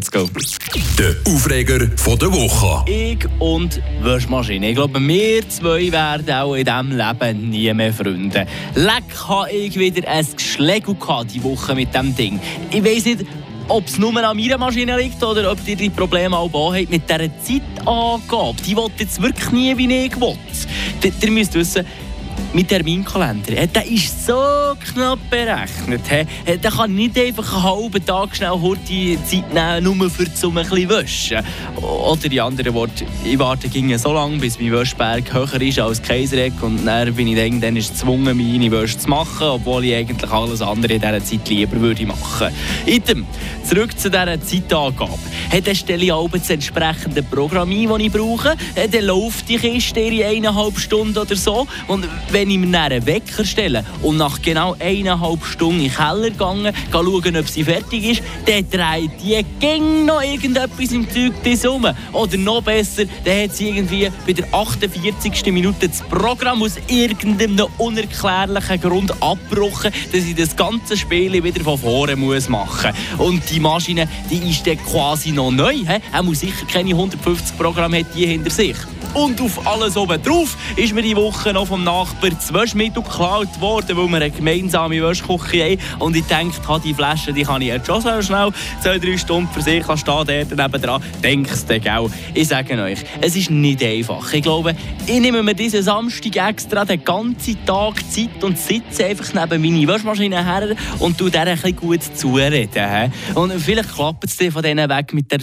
Let's go. Der Aufreger von der Woche. Ich und Waschmaschine. Ich glaube, wir zwei werden auch in diesem Leben nie mehr Freunde. Leck habe ich wieder ein Geschlägel die Woche mit diesem Ding. Ich weiss nicht, ob es nur an meiner Maschine liegt oder ob ihr die Probleme auch habt mit dieser Zeitangabe. Die will jetzt wirklich nie, wie ich will. Ihr müsst wissen, mein Terminkalender, äh, der ist so knapp berechnet. Äh, da kann nicht einfach einen halben Tag schnell die Zeit nehmen, nur für zum ein bisschen waschen. Oder in anderen Worten, ich warte ging so lange, bis mein Wäschberg höher ist als Kaisereck und dann bin ich dann, dann ist gezwungen, meine Wäsche zu machen, obwohl ich eigentlich alles andere in dieser Zeit lieber würde machen. Item, zurück zu dieser Zeitangabe. Dann stelle ich auch das entsprechende Programm ein, das ich brauche. Dann läuft die Kiste in eineinhalb Stunden oder so. Und wenn ich mir einen Wecker stelle und nach genau eineinhalb Stunden in den Keller gehe, schauen, ob sie fertig ist, dann dreht die ging noch irgendetwas im Zeug um. Oder noch besser, dann hat sie irgendwie bei der 48. Minute das Programm aus irgendeinem unerklärlichen Grund abgebrochen, dass ich das ganze Spiel wieder von vorne muss machen muss. Und die Maschine, die ist dann quasi noch neu. Er muss sicher keine 150 Programme hat die hinter sich. Und auf alles oben drauf ist mir die Woche noch vom Nachbar das Waschmittel geklaut worden, weil wir eine gemeinsame Waschküche haben. Und ich dachte, die Flasche die kann ich jetzt schon so schnell zwei, drei Stunden für sich stehen, dort nebenan. Denkst du, gell? Ich sage euch, es ist nicht einfach. Ich glaube, ich nehme mir diesen Samstag extra den ganzen Tag Zeit und sitze einfach neben meine Waschmaschine her und tue der ein bisschen gut zureden. Und vielleicht klappt es dir von denen weg mit der